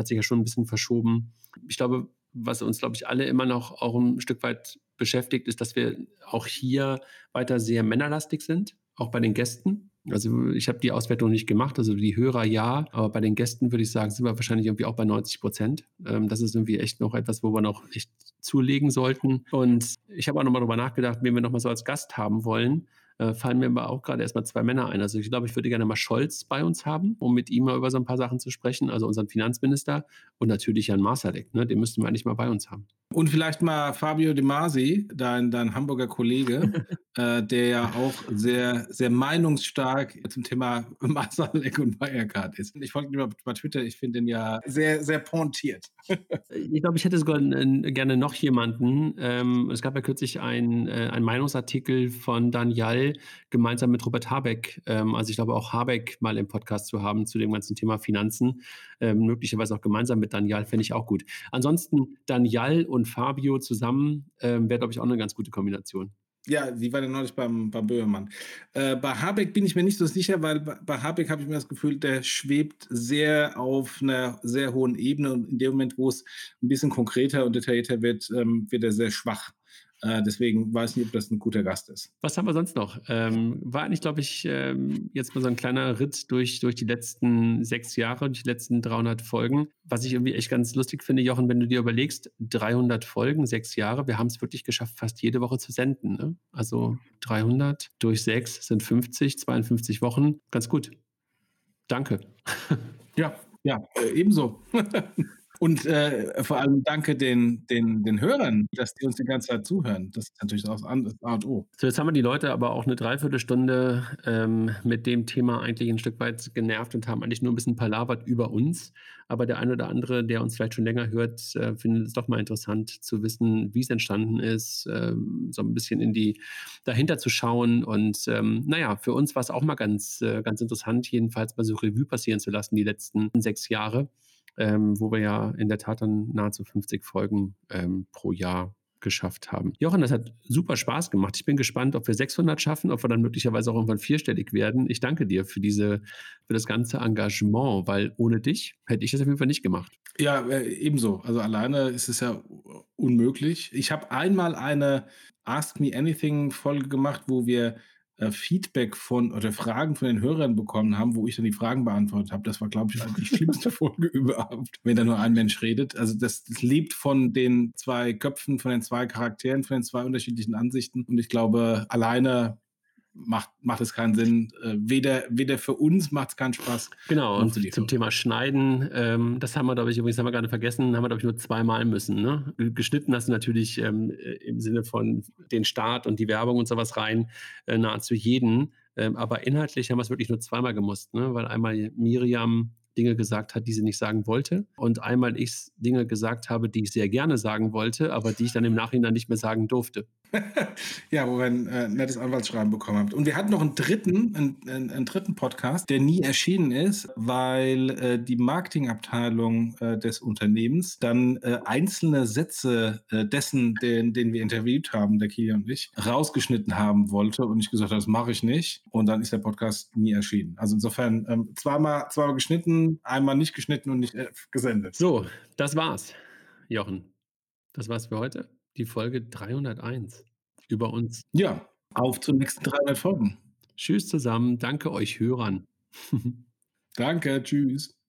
hat sich ja schon ein bisschen verschoben. Ich glaube, was uns, glaube ich, alle immer noch auch ein Stück weit beschäftigt, ist, dass wir auch hier weiter sehr männerlastig sind, auch bei den Gästen. Also ich habe die Auswertung nicht gemacht, also die Hörer ja, aber bei den Gästen würde ich sagen, sind wir wahrscheinlich irgendwie auch bei 90 Prozent. Ähm, das ist irgendwie echt noch etwas, wo wir noch echt zulegen sollten. Und ich habe auch nochmal darüber nachgedacht, wen wir nochmal so als Gast haben wollen äh, fallen mir aber auch gerade erstmal zwei Männer ein. Also ich glaube, ich würde gerne mal Scholz bei uns haben, um mit ihm mal über so ein paar Sachen zu sprechen, also unseren Finanzminister und natürlich Jan Masalek, ne? den müssten wir eigentlich mal bei uns haben. Und vielleicht mal Fabio De Masi, dein, dein Hamburger Kollege, äh, der ja auch sehr, sehr meinungsstark zum Thema Masalek und Wirecard ist. Ich folge ihm bei Twitter, ich finde ihn ja sehr, sehr pointiert. ich glaube, ich hätte sogar gerne noch jemanden. Ähm, es gab ja kürzlich äh, ein Meinungsartikel von Daniel gemeinsam mit Robert Habeck. Ähm, also ich glaube auch Habeck mal im Podcast zu haben zu dem ganzen Thema Finanzen. Ähm, möglicherweise auch gemeinsam mit Daniel, fände ich auch gut. Ansonsten Daniel und Fabio zusammen ähm, wäre, glaube ich, auch eine ganz gute Kombination. Ja, die war ja neulich beim, beim Böhmermann. Äh, bei Habeck bin ich mir nicht so sicher, weil bei, Habeck habe ich mir das Gefühl, der schwebt sehr auf einer sehr hohen Ebene und in dem Moment, wo es ein bisschen konkreter und detaillierter wird, ähm, wird er sehr schwach. Äh, deswegen weiß ich nicht, ob das ein guter Gast ist. Was haben wir sonst noch? Ähm, war eigentlich, glaube ich, ähm, jetzt mal so ein kleiner Ritt durch, durch die letzten sechs Jahre, durch die letzten 300 Folgen. Was ich irgendwie echt ganz lustig finde, Jochen, wenn du dir überlegst, 300 Folgen, sechs Jahre, wir haben es wirklich geschafft, fast jede Woche zu senden. Ne? Also 300 durch sechs sind 50, 52 Wochen. Ganz gut. Danke. Ja, ja, äh, ebenso. Und äh, vor allem danke den, den, den Hörern, dass die uns die ganze Zeit zuhören. Das ist natürlich auch das A und O. So, jetzt haben wir die Leute aber auch eine Dreiviertelstunde ähm, mit dem Thema eigentlich ein Stück weit genervt und haben eigentlich nur ein bisschen palavert über uns. Aber der eine oder andere, der uns vielleicht schon länger hört, äh, findet es doch mal interessant zu wissen, wie es entstanden ist, äh, so ein bisschen in die dahinter zu schauen. Und ähm, naja, für uns war es auch mal ganz, äh, ganz interessant, jedenfalls mal so Revue passieren zu lassen, die letzten sechs Jahre ähm, wo wir ja in der Tat dann nahezu 50 Folgen ähm, pro Jahr geschafft haben. Jochen, das hat super Spaß gemacht. Ich bin gespannt, ob wir 600 schaffen, ob wir dann möglicherweise auch irgendwann vierstellig werden. Ich danke dir für diese, für das ganze Engagement, weil ohne dich hätte ich das auf jeden Fall nicht gemacht. Ja, äh, ebenso. Also alleine ist es ja unmöglich. Ich habe einmal eine Ask Me Anything Folge gemacht, wo wir äh, Feedback von oder Fragen von den Hörern bekommen haben, wo ich dann die Fragen beantwortet habe. Das war, glaube ich, die schlimmste Folge überhaupt, wenn da nur ein Mensch redet. Also das, das lebt von den zwei Köpfen, von den zwei Charakteren, von den zwei unterschiedlichen Ansichten. Und ich glaube, alleine macht, macht es keinen Sinn. Äh, weder, weder für uns macht es keinen Spaß. Genau, und zum. Thema Schneiden, ähm, das haben wir, glaube ich, übrigens haben wir gerade vergessen, haben wir, glaube ich, nur zweimal müssen. Ne? Geschnitten hast du natürlich ähm, äh, im Sinne von den Start und die Werbung und sowas rein, äh, nahezu jeden. Ähm, aber inhaltlich haben wir es wirklich nur zweimal gemusst, ne? weil einmal Miriam Dinge gesagt hat, die sie nicht sagen wollte. Und einmal ich Dinge gesagt habe, die ich sehr gerne sagen wollte, aber die ich dann im Nachhinein nicht mehr sagen durfte. ja, wo wir ein äh, nettes Anwaltsschreiben bekommen haben. Und wir hatten noch einen dritten, einen, einen, einen dritten Podcast, der nie erschienen ist, weil äh, die Marketingabteilung äh, des Unternehmens dann äh, einzelne Sätze äh, dessen, den, den wir interviewt haben, der Kilian und ich, rausgeschnitten haben wollte. Und ich gesagt habe, das mache ich nicht. Und dann ist der Podcast nie erschienen. Also insofern ähm, zweimal, zweimal geschnitten, geschnitten, einmal nicht geschnitten und nicht, äh, gesendet. So, das war's, Jochen. Das war's für heute. Die Folge 301 über uns. Ja, auf zur nächsten 300 Folgen. Tschüss zusammen. Danke euch Hörern. Danke, tschüss.